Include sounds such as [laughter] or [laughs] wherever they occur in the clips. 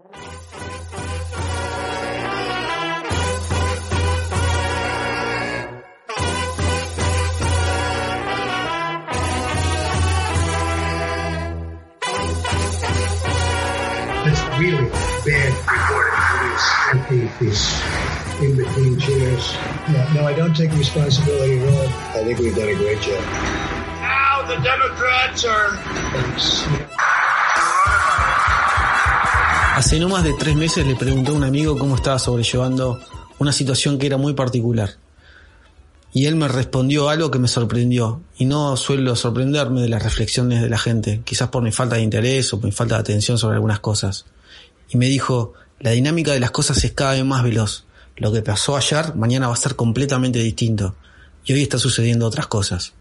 It's really bad reporting these these in between chairs. No, no, I don't take responsibility at all. I think we've done a great job. Now the Democrats are Hace no más de tres meses le pregunté a un amigo cómo estaba sobrellevando una situación que era muy particular. Y él me respondió algo que me sorprendió. Y no suelo sorprenderme de las reflexiones de la gente, quizás por mi falta de interés o por mi falta de atención sobre algunas cosas. Y me dijo, la dinámica de las cosas es cada vez más veloz. Lo que pasó ayer, mañana va a ser completamente distinto. Y hoy está sucediendo otras cosas.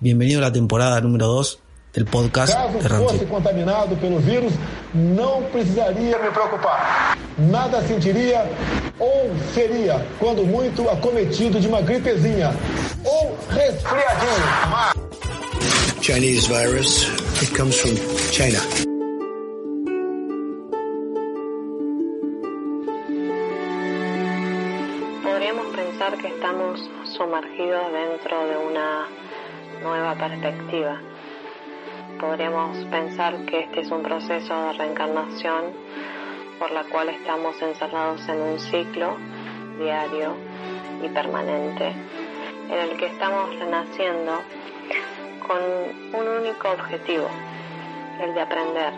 Bienvenido a la temporada número 2 del podcast de. Não precisaria me preocupar. Nada sentiria ou seria, quando muito, acometido de uma gripezinha ou resfriadinho. Chinese virus. It comes from China. Podríamos pensar que estamos sumergidos dentro de una nueva perspectiva. Podríamos pensar que este es un proceso de reencarnación por la cual estamos encerrados en un ciclo diario y permanente en el que estamos renaciendo con un único objetivo, el de aprender.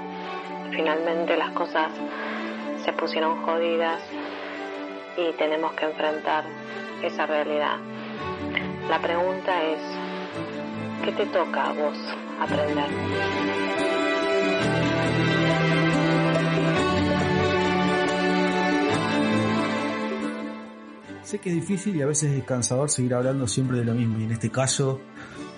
Finalmente las cosas se pusieron jodidas y tenemos que enfrentar esa realidad. La pregunta es, ¿qué te toca a vos aprender? Sé que es difícil y a veces es cansador seguir hablando siempre de lo mismo, y en este caso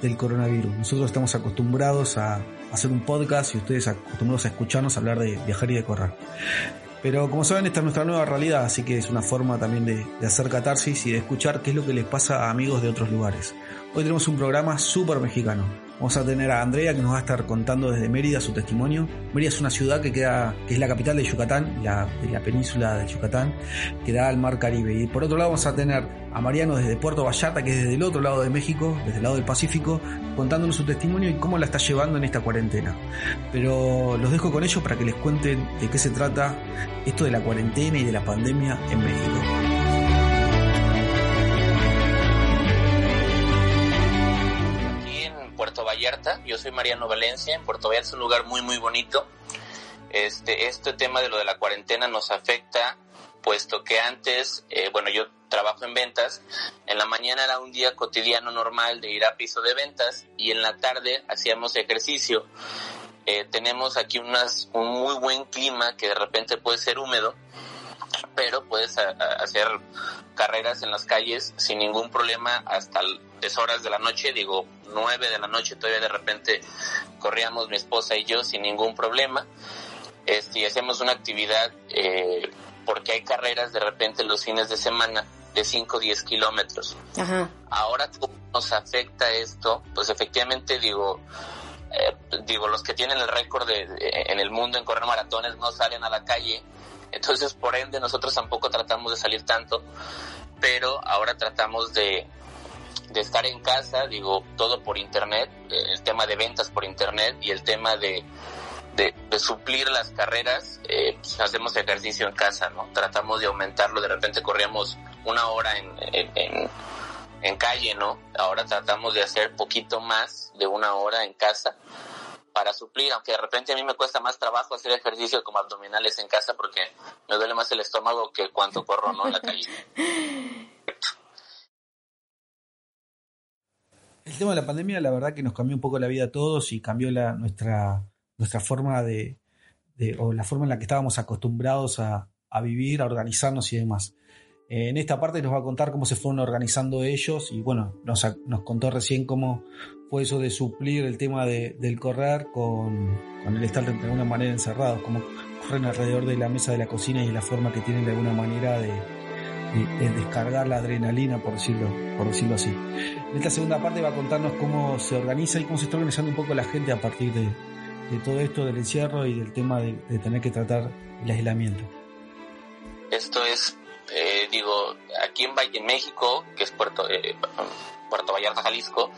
del coronavirus. Nosotros estamos acostumbrados a hacer un podcast y ustedes acostumbrados a escucharnos hablar de viajar y de correr. Pero como saben, esta es nuestra nueva realidad, así que es una forma también de, de hacer catarsis y de escuchar qué es lo que les pasa a amigos de otros lugares. Hoy tenemos un programa súper mexicano. Vamos a tener a Andrea que nos va a estar contando desde Mérida su testimonio. Mérida es una ciudad que queda, que es la capital de Yucatán, la, de la península de Yucatán, que da al mar Caribe. Y por otro lado vamos a tener a Mariano desde Puerto Vallarta, que es desde el otro lado de México, desde el lado del Pacífico, contándonos su testimonio y cómo la está llevando en esta cuarentena. Pero los dejo con ellos para que les cuenten de qué se trata esto de la cuarentena y de la pandemia en México. Yo soy Mariano Valencia. En Puerto Vallarta es un lugar muy, muy bonito. Este, este tema de lo de la cuarentena nos afecta, puesto que antes, eh, bueno, yo trabajo en ventas. En la mañana era un día cotidiano normal de ir a piso de ventas y en la tarde hacíamos ejercicio. Eh, tenemos aquí unas, un muy buen clima que de repente puede ser húmedo, pero puedes a- a- hacer carreras en las calles sin ningún problema hasta las horas de la noche, digo, nueve de la noche todavía de repente corríamos mi esposa y yo sin ningún problema. Este, y hacemos una actividad eh, porque hay carreras de repente los fines de semana de 5 o 10 kilómetros. Ajá. Ahora, ¿cómo nos afecta esto? Pues efectivamente, digo, eh, digo, los que tienen el récord de, de- en el mundo en correr maratones no salen a la calle, entonces por ende nosotros tampoco tratamos de salir tanto, pero ahora tratamos de, de estar en casa, digo, todo por internet, eh, el tema de ventas por internet y el tema de, de, suplir las carreras, eh, pues hacemos ejercicio en casa, ¿no? Tratamos de aumentarlo, de repente corríamos una hora en- en calle, ¿no? Ahora tratamos de hacer poquito más de una hora en casa para suplir, aunque de repente a mí me cuesta más trabajo hacer ejercicio como abdominales en casa porque me duele más el estómago que cuando corro, ¿no? En la calle. El tema de la pandemia, la verdad que nos cambió un poco la vida a todos y cambió nuestra, nuestra forma de, de- o la forma en la que estábamos acostumbrados a, a vivir, a organizarnos y demás. Eh, en esta parte nos va a contar cómo se fueron organizando ellos y bueno, nos, nos contó recién cómo fue eso de suplir el tema de- del correr con, con el estar de alguna manera encerrados, cómo corren alrededor de la mesa de la cocina y la forma que tienen de alguna manera de, de- de descargar la adrenalina, por decirlo, por decirlo así. En esta segunda parte va a contarnos cómo se organiza y cómo se está organizando un poco la gente a partir de, todo esto del encierro y del tema de, tener que tratar el aislamiento? Esto es, eh, digo, aquí en, Valle, México, que es Puerto, eh, Puerto Vallarta, Jalisco,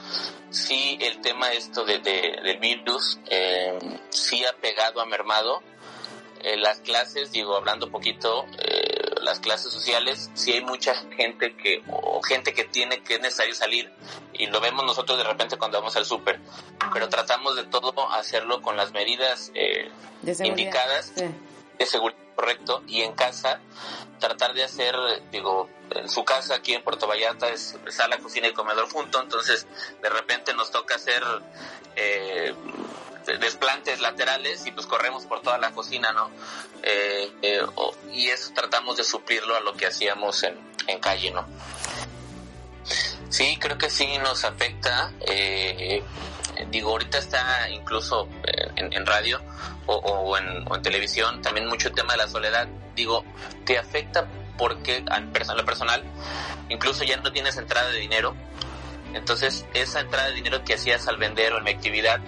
sí el tema esto de, del virus eh, sí ha pegado, ha mermado. las clases, digo, hablando un poquito, las clases sociales, sí hay mucha gente que, o gente que tiene que es necesario salir, y lo vemos nosotros de repente cuando vamos al súper, pero tratamos de todo hacerlo con las medidas eh, indicadas de seguridad correcto y en casa tratar de hacer digo en su casa aquí en Puerto Vallarta es sala cocina y comedor junto entonces de repente nos toca hacer eh, desplantes laterales y pues corremos por toda la cocina, ¿no? Eh, eh, y eso tratamos de suplirlo a lo que hacíamos en, en calle, ¿no? Sí, creo que sí nos afecta. Eh, digo, ahorita está incluso en, radio o, en, o, en, televisión también mucho el tema de la soledad. Digo, te afecta porque a lo personal incluso ya no tienes entrada de dinero. Entonces, esa entrada de dinero que hacías al vender o en mi actividad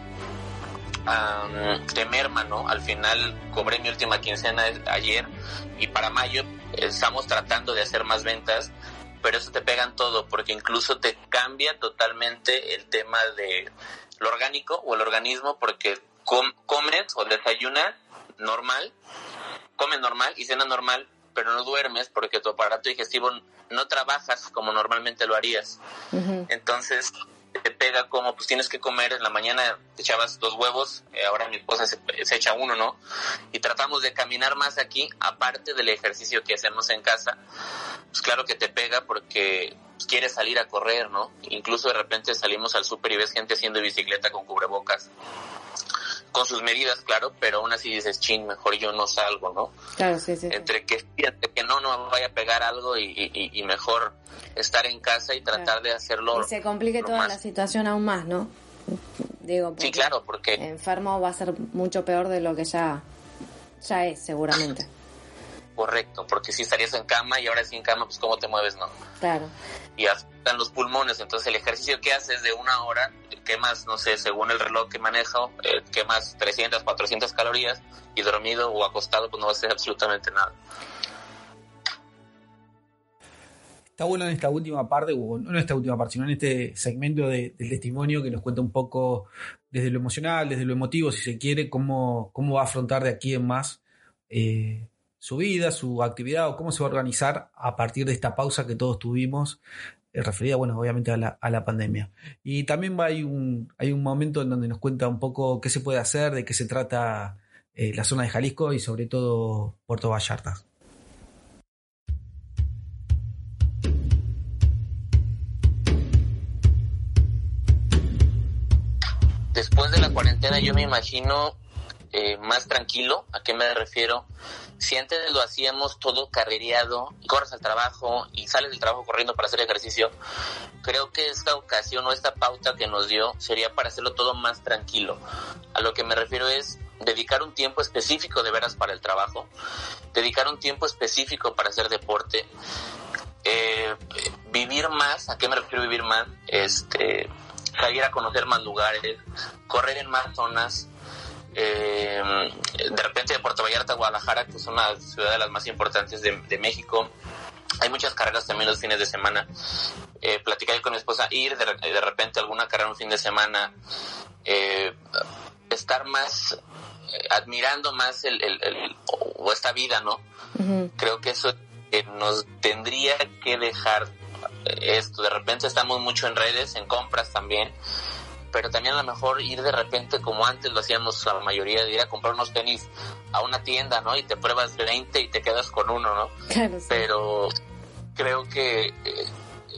um, te merma, ¿no? Al final cobré mi última quincena ayer y para mayo estamos tratando de hacer más ventas, pero eso te pega en todo porque incluso te cambia totalmente el tema de lo orgánico o el organismo porque comes o desayunas normal, comes normal y cena normal, pero no duermes porque tu aparato digestivo no trabajas como normalmente lo harías. Entonces, te pega como pues tienes que comer en la mañana te echabas dos huevos eh, ahora mi esposa se, echa uno no y tratamos de caminar más aquí aparte del ejercicio que hacemos en casa pues claro que te pega porque pues, quieres salir a correr no incluso de repente salimos al súper y ves gente haciendo bicicleta con cubrebocas con sus medidas, claro, pero aún así dices, chin, mejor yo no salgo, ¿no? Claro, sí, sí. Entre que, que no, no vaya a pegar algo y, y, mejor estar en casa y tratar de hacerlo. Y se complique toda la situación aún más, ¿no? Digo, sí, claro, porque... Enfermo va a ser mucho peor de lo que ya, ya es, seguramente. [laughs] Correcto, porque si estarías en cama y ahora sí en cama, pues cómo te mueves, ¿no? Claro. Y afectan los pulmones, entonces el ejercicio que haces de una hora, quemas, no sé, según el reloj que manejo, quemas 300, 400 calorías y dormido o acostado, pues no hacer absolutamente nada. Está bueno en esta última parte, o no en esta última parte, sino en este segmento de, del testimonio que nos cuenta un poco desde lo emocional, desde lo emotivo, si se quiere, cómo, cómo va a afrontar de aquí en más eh, su vida, su actividad o cómo se va a organizar a partir de esta pausa que todos tuvimos, referida, bueno, obviamente a la, a la pandemia. Y también va, hay, un, hay un momento en donde nos cuenta un poco qué se puede hacer, de qué se trata eh, la zona de Jalisco y sobre todo Puerto Vallarta. Después de la cuarentena yo me imagino eh, más tranquilo. ¿A qué me refiero? Si antes lo hacíamos todo carrereado, corres al trabajo y sales del trabajo corriendo para hacer ejercicio, creo que esta ocasión o esta pauta que nos dio sería para hacerlo todo más tranquilo. A lo que me refiero es dedicar un tiempo específico de veras para el trabajo, dedicar un tiempo específico para hacer deporte, eh, vivir más, ¿a qué me refiero vivir más? Este, salir a conocer más lugares, correr en más zonas, eh, de repente de Puerto Vallarta a Guadalajara, que es una ciudad de las más importantes de, México. Hay muchas carreras también los fines de semana. Eh, platicar con mi esposa, ir de, repente a alguna carrera un fin de semana, eh, estar más, eh, admirando más el, o esta vida, ¿no? Creo que eso nos tendría que dejar esto. De repente estamos mucho en redes, en compras también pero también a lo mejor ir de repente como antes lo hacíamos la mayoría de ir a comprar unos tenis a una tienda, ¿no? Y te pruebas 20 y te quedas con uno, ¿no? Pero creo que eh,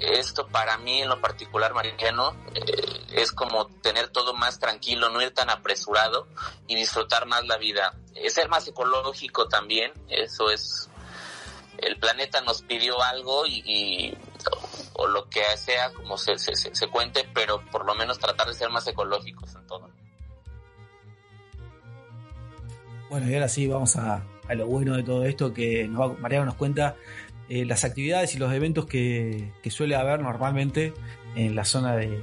esto para mí en lo particular, Mariano, eh, es como tener todo más tranquilo, no ir tan apresurado y disfrutar más la vida. Ser más ecológico también, eso es el planeta nos pidió algo y, o, lo que sea como se, se, cuente, pero por lo menos tratar de ser más ecológicos en todo. Bueno, y ahora sí vamos a, a lo bueno de todo esto que nos Mariano nos cuenta eh, las actividades y los eventos que, que, suele haber normalmente en la zona de,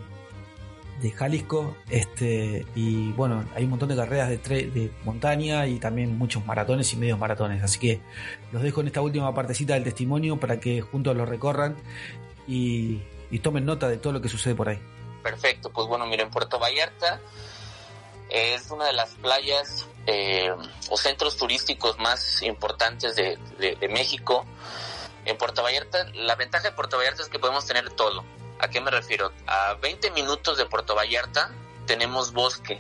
de Jalisco. Este, y bueno, hay un montón de carreras de, de montaña y también muchos maratones y medios maratones. Así que los dejo en esta última partecita del testimonio para que juntos lo recorran y, tomen nota de todo lo que sucede por ahí. Perfecto, pues bueno, miren, Puerto Vallarta es una de las playas eh, o centros turísticos más importantes de, México. En Puerto Vallarta, la ventaja de Puerto Vallarta es que podemos tener todo ¿A qué me refiero? A 20 minutos de Puerto Vallarta tenemos bosque.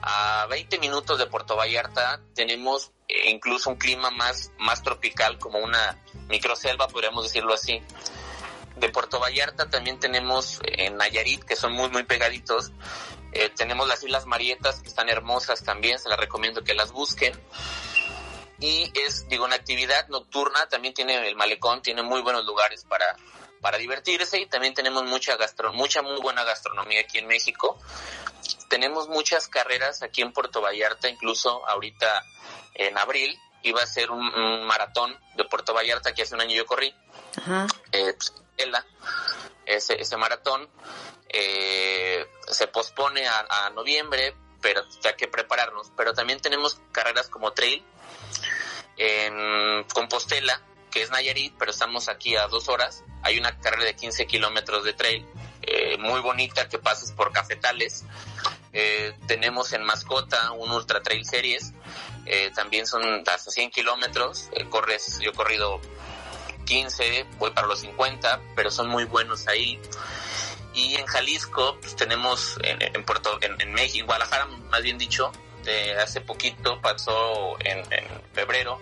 A 20 minutos de Puerto Vallarta tenemos incluso un clima más, más tropical, como una microselva, podríamos decirlo así. De Puerto Vallarta también tenemos eh, en Nayarit, que son muy, muy pegaditos. Eh, tenemos las Islas Marietas, que están hermosas también, se las recomiendo que las busquen. Y es, digo, una actividad nocturna, también tiene el malecón, tiene muy buenos lugares para, para divertirse y también tenemos mucha gastro mucha muy buena gastronomía aquí en México. Tenemos muchas carreras aquí en Puerto Vallarta, incluso ahorita en abril iba a ser un, maratón de Puerto Vallarta que hace un año yo corrí. Ajá. Eh, pues, ese, ese maratón eh, se pospone a, noviembre, pero hay que prepararnos. Pero también tenemos carreras como trail en Compostela, que es Nayarit, pero estamos aquí a dos horas. Hay una carrera de 15 kilómetros de trail eh, muy bonita que pasas por cafetales. Eh, tenemos en Mascota un Ultra Trail Series, eh, también son hasta 100 kilómetros. corres, yo he corrido 15, voy para los 50, pero son muy buenos ahí. Y en Jalisco pues, tenemos en, Puerto, en, México, en Guadalajara más bien dicho, hace poquito pasó en, en febrero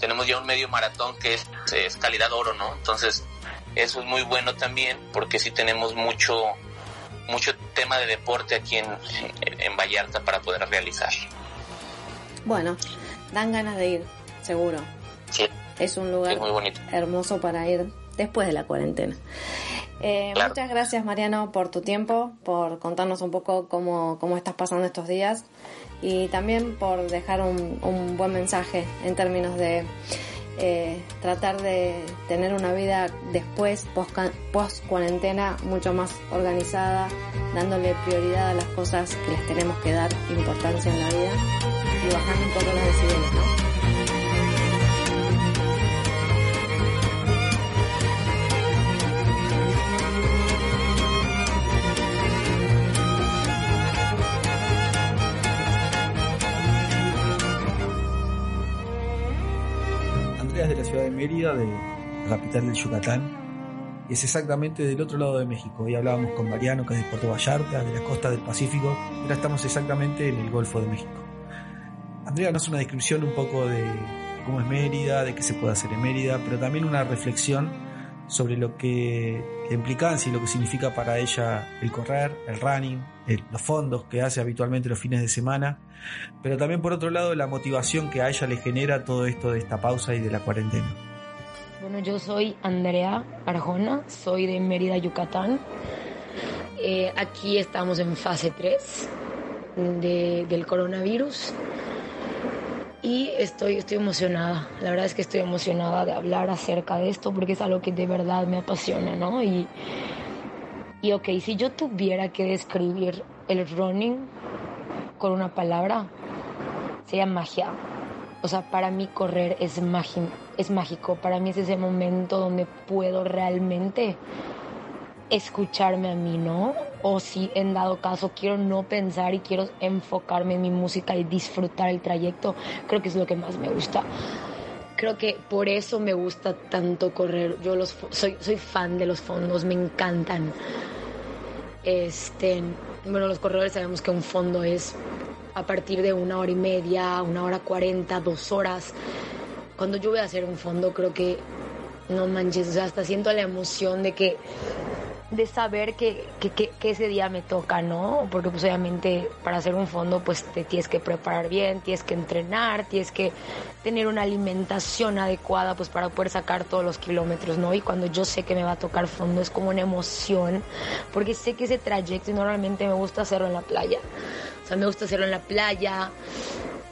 tenemos ya un medio maratón que es, calidad oro, ¿no? Entonces, eso es muy bueno también porque sí tenemos mucho mucho tema de deporte aquí en, en, Vallarta para poder realizar. Bueno, dan ganas de ir, seguro. Sí. Es un lugar hermoso para ir después de la cuarentena. Eh, muchas gracias Mariano por tu tiempo, por contarnos un poco cómo, cómo estás pasando estos días y también por dejar un, un buen mensaje en términos de eh, tratar de tener una vida después, post cuarentena, mucho más organizada, dándole prioridad a las cosas que les tenemos que dar importancia en la vida y bajando un poco los decibeles, ¿no? Mérida, de la capital del Yucatán. Y es exactamente del otro lado de México. Hoy hablábamos con Mariano, que es de Puerto Vallarta, de la costa del Pacífico. Ahora estamos exactamente en el Golfo de México. Andrea nos una descripción un poco de cómo es Mérida, de qué se puede hacer en Mérida, pero también una reflexión sobre lo que implicancia y lo que significa para ella el correr, el running, los fondos que hace habitualmente los fines de semana, pero también por otro lado la motivación que a ella le genera todo esto de esta pausa y de la cuarentena. Bueno, yo soy Andrea Arjona, soy de Mérida, Yucatán. Eh, aquí estamos en fase 3 del coronavirus y estoy, estoy emocionada. La verdad es que estoy emocionada de hablar acerca de esto porque es algo que de verdad me apasiona, ¿no? Y, y ok, si yo tuviera que describir el running con una palabra, sería magia. O sea, para mí correr es, es mágico. Para mí es ese momento donde puedo realmente escucharme a mí, ¿no? O si en dado caso quiero no pensar y quiero enfocarme en mi música y disfrutar el trayecto, creo que es lo que más me gusta. Creo que por eso me gusta tanto correr. Yo los, soy, soy fan de los fondos, me encantan. Este, bueno, los corredores sabemos que un fondo es a partir de una hora y media, una hora cuarenta, dos horas. Cuando yo voy a hacer un fondo, creo que no manches, o sea, hasta siento la emoción de que de saber que, ese día me toca, ¿no? Porque pues obviamente para hacer un fondo pues te tienes que preparar bien, tienes que entrenar, tienes que tener una alimentación adecuada pues para poder sacar todos los kilómetros, ¿no? Y cuando yo sé que me va a tocar fondo es como una emoción, porque sé que ese trayecto y normalmente me gusta hacerlo en la playa. O sea, me gusta hacerlo en la playa,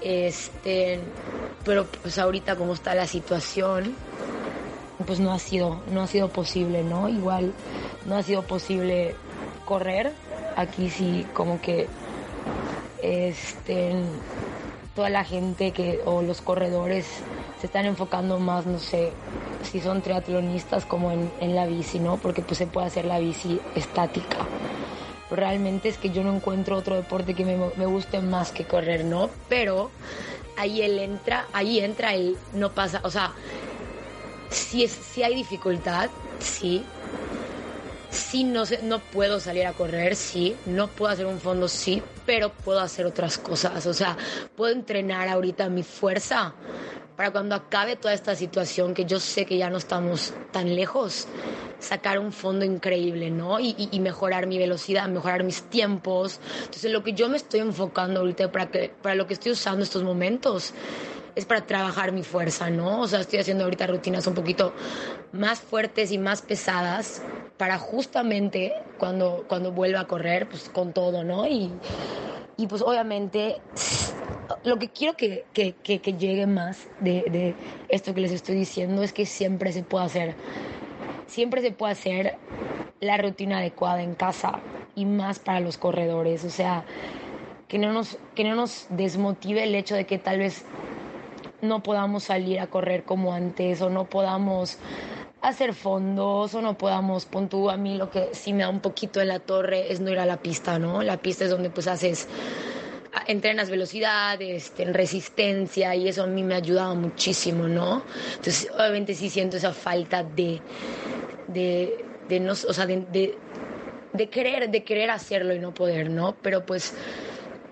este, pero pues ahorita como está la situación, pues no ha sido, no ha sido posible, ¿no? Igual no ha sido posible correr aquí sí como que este, toda la gente que, o los corredores se están enfocando más, no sé, si son triatlonistas como en, en la bici, ¿no? Porque pues se puede hacer la bici estática. Realmente es que yo no encuentro otro deporte que me, guste más que correr, ¿no? Pero ahí él entra, ahí entra el no pasa, o sea, si, es, si hay dificultad, sí, sí no, no puedo salir a correr, sí, no puedo hacer un fondo, sí, pero puedo hacer otras cosas. O sea, puedo entrenar ahorita mi fuerza para cuando acabe toda esta situación, que yo sé que ya no estamos tan lejos, sacar un fondo increíble, ¿no? Y, y, mejorar mi velocidad, mejorar mis tiempos. Entonces, lo que yo me estoy enfocando ahorita para, que, para lo que estoy usando estos momentos es para trabajar mi fuerza, ¿no? O sea, estoy haciendo ahorita rutinas un poquito más fuertes y más pesadas para justamente cuando, cuando vuelva a correr, pues con todo, ¿no? Y, y pues obviamente lo que quiero que, que, que, llegue más de, de, esto que les estoy diciendo es que siempre se puede hacer, siempre se puede hacer la rutina adecuada en casa y más para los corredores, o sea, que no nos, que no nos desmotive el hecho de que tal vez no podamos salir a correr como antes o no podamos hacer fondos o no podamos, pon tú a mí lo que sí me da un poquito en la torre es no ir a la pista, ¿no? La pista es donde pues haces, entrenas velocidad, este, en resistencia y eso a mí me ha ayudado muchísimo, ¿no? Entonces obviamente sí siento esa falta de, de, de no, o sea, de querer, de querer hacerlo y no poder, ¿no? Pero pues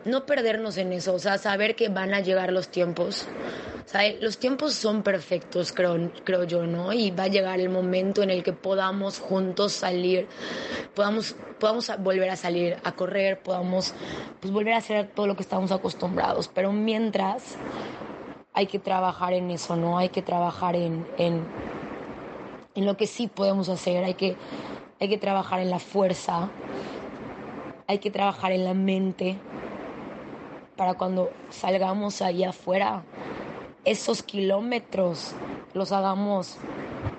no perdernos en eso, o sea, saber que van a llegar los tiempos los tiempos son perfectos, creo, creo yo, ¿no? Y va a llegar el momento en el que podamos juntos salir, podamos, podamos volver a salir a correr, podamos pues, volver a hacer todo lo que estamos acostumbrados. Pero mientras hay que trabajar en eso, ¿no? Hay que trabajar en, en, lo que sí podemos hacer, hay que, hay que trabajar en la fuerza, hay que trabajar en la mente para cuando salgamos ahí afuera esos kilómetros los hagamos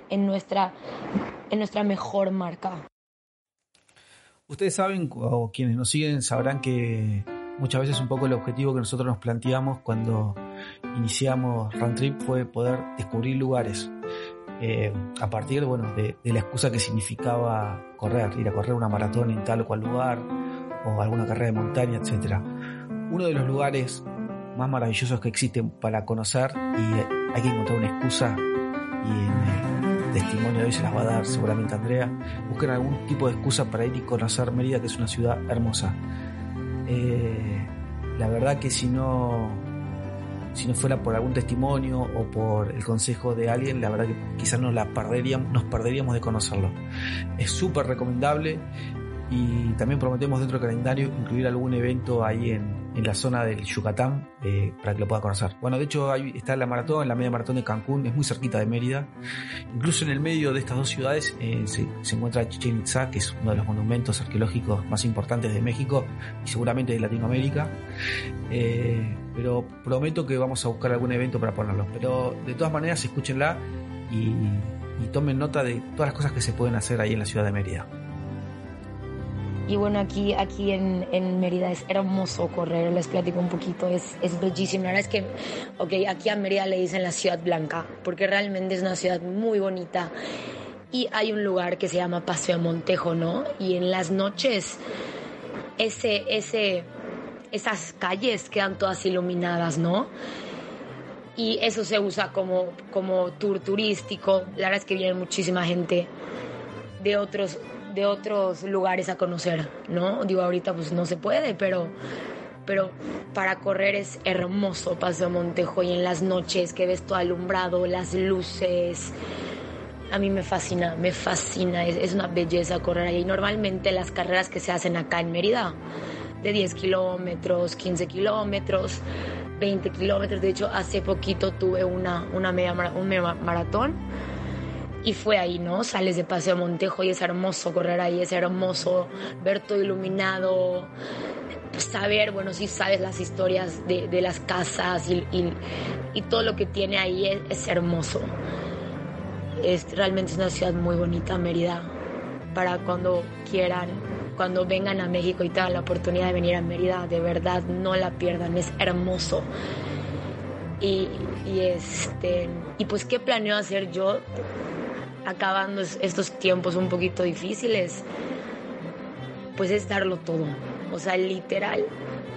en nuestra, en nuestra mejor marca. Ustedes saben, o quienes nos siguen sabrán que muchas veces un poco el objetivo que nosotros nos planteamos cuando iniciamos Run Trip fue poder descubrir lugares. Eh, a partir bueno, de, de, la excusa que significaba correr, ir a correr una maratón en tal o cual lugar, o alguna carrera de montaña, etc. Uno de los lugares más maravillosos que existen para conocer y hay que encontrar una excusa y en el testimonio de hoy se las va a dar seguramente Andrea. Busquen algún tipo de excusa para ir y conocer Mérida, que es una ciudad hermosa. Eh, la verdad que si no, si no fuera por algún testimonio o por el consejo de alguien, la verdad que quizás nos la perderíamos, nos perderíamos de conocerlo. Es súper recomendable y también prometemos dentro del calendario incluir algún evento ahí en, en la zona del Yucatán eh, para que lo pueda conocer. Bueno, de hecho ahí está la maratón, la media maratón de Cancún, es muy cerquita de Mérida. Incluso en el medio de estas dos ciudades eh, se, encuentra Chichen Itza, que es uno de los monumentos arqueológicos más importantes de México y seguramente de Latinoamérica. Eh, pero prometo que vamos a buscar algún evento para ponerlo. Pero de todas maneras, escúchenla y, y tomen nota de todas las cosas que se pueden hacer ahí en la ciudad de Mérida. Y bueno, aquí, aquí en, en, Mérida es hermoso correr, les platico un poquito, es, es bellísimo. La verdad es que, ok, aquí a Mérida le dicen la ciudad blanca, porque realmente es una ciudad muy bonita. Y hay un lugar que se llama Paseo Montejo, ¿no? Y en las noches, ese, ese, esas calles quedan todas iluminadas, ¿no? Y eso se usa como, como tour turístico. La verdad es que viene muchísima gente de otros de otros lugares a conocer, ¿no? Digo, ahorita pues no se puede, pero, pero para correr es hermoso Paseo Montejo y en las noches que ves todo alumbrado, las luces. A mí me fascina, me fascina, es, es una belleza correr ahí. Normalmente las carreras que se hacen acá en Mérida, de 10 kilómetros, 15 kilómetros, 20 kilómetros. De hecho, hace poquito tuve una, una media, un media maratón y fue ahí, ¿no? Sales de Paseo Montejo y es hermoso correr ahí, es hermoso ver todo iluminado, saber, bueno, sí sabes las historias de, de las casas y, y, y, todo lo que tiene ahí es, es, hermoso. Es, realmente es una ciudad muy bonita, Mérida, para cuando quieran cuando vengan a México y tengan la oportunidad de venir a Mérida, de verdad no la pierdan, es hermoso. Y, y, este, y pues, ¿qué planeo hacer yo acabando estos tiempos un poquito difíciles? Pues es darlo todo, o sea, literal.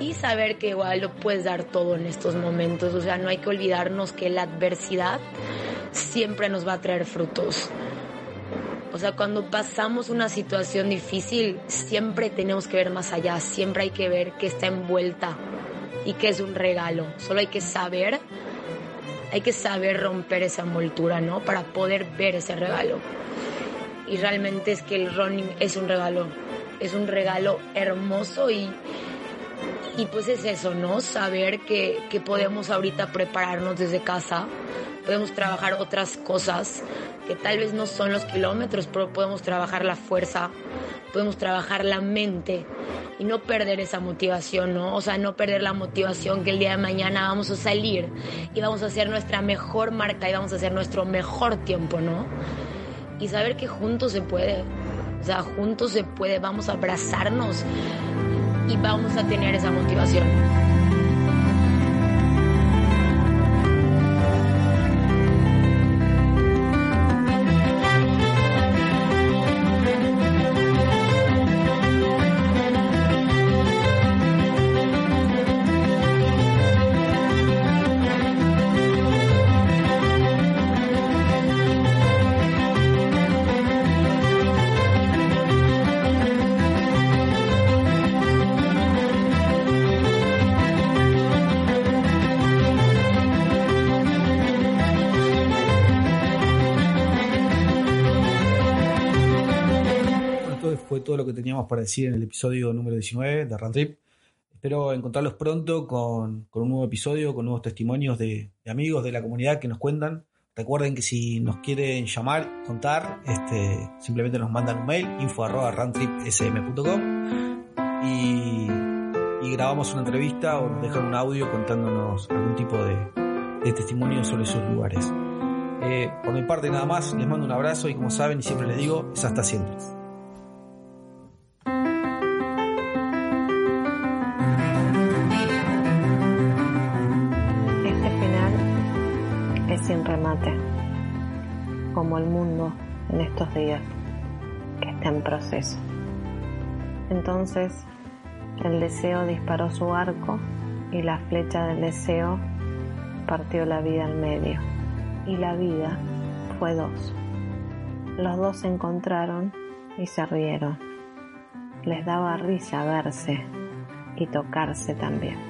Y saber que igual lo puedes dar todo en estos momentos, o sea, no hay que olvidarnos que la adversidad siempre nos va a traer frutos. O sea, cuando pasamos una situación difícil, siempre tenemos que ver más allá, siempre hay que ver que está envuelta y que es un regalo. Solo hay que saber, hay que saber romper esa envoltura, ¿no? Para poder ver ese regalo. Y realmente es que el running es un regalo, es un regalo hermoso y, y pues es eso, ¿no? Saber que, que podemos ahorita prepararnos desde casa, podemos trabajar otras cosas que tal vez no son los kilómetros, pero podemos trabajar la fuerza, podemos trabajar la mente y no perder esa motivación, ¿no? O sea, no perder la motivación que el día de mañana vamos a salir y vamos a hacer nuestra mejor marca y vamos a hacer nuestro mejor tiempo, ¿no? Y saber que juntos se puede, o sea, juntos se puede, vamos a abrazarnos y vamos a tener esa motivación. Todo lo que teníamos para decir en el episodio número 19 de Run Trip. Espero encontrarlos pronto con, un nuevo episodio, con nuevos testimonios de, amigos de la comunidad que nos cuentan. Recuerden que si nos quieren llamar, contar, este, simplemente nos mandan un mail, info y, y grabamos una entrevista o nos dejan un audio contándonos algún tipo de, testimonio sobre sus lugares. Eh, por mi parte nada más, les mando un abrazo y como saben y siempre les digo, es hasta siempre. Sin remate, como el mundo en estos días que está en proceso. Entonces el deseo disparó su arco y la flecha del deseo partió la vida al medio. Y la vida fue dos. Los dos se encontraron y se rieron. Les daba risa verse y tocarse también.